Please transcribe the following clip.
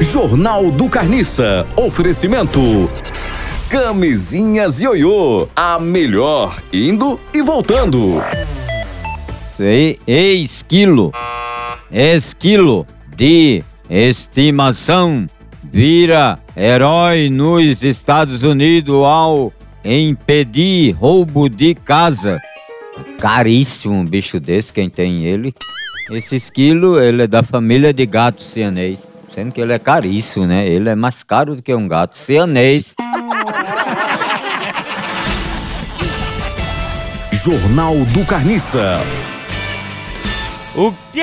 Jornal do Carniça. Oferecimento. Camisinhas Ioiô. A melhor indo e voltando. Sei, esquilo. Esquilo de estimação vira herói nos Estados Unidos ao impedir roubo de casa. Caríssimo um bicho desse, quem tem ele. Esse esquilo, ele é da família de gatos cianês. Sendo que ele é caríssimo, né? Ele é mais caro do que um gato cianês. Jornal do Carniça. O quê?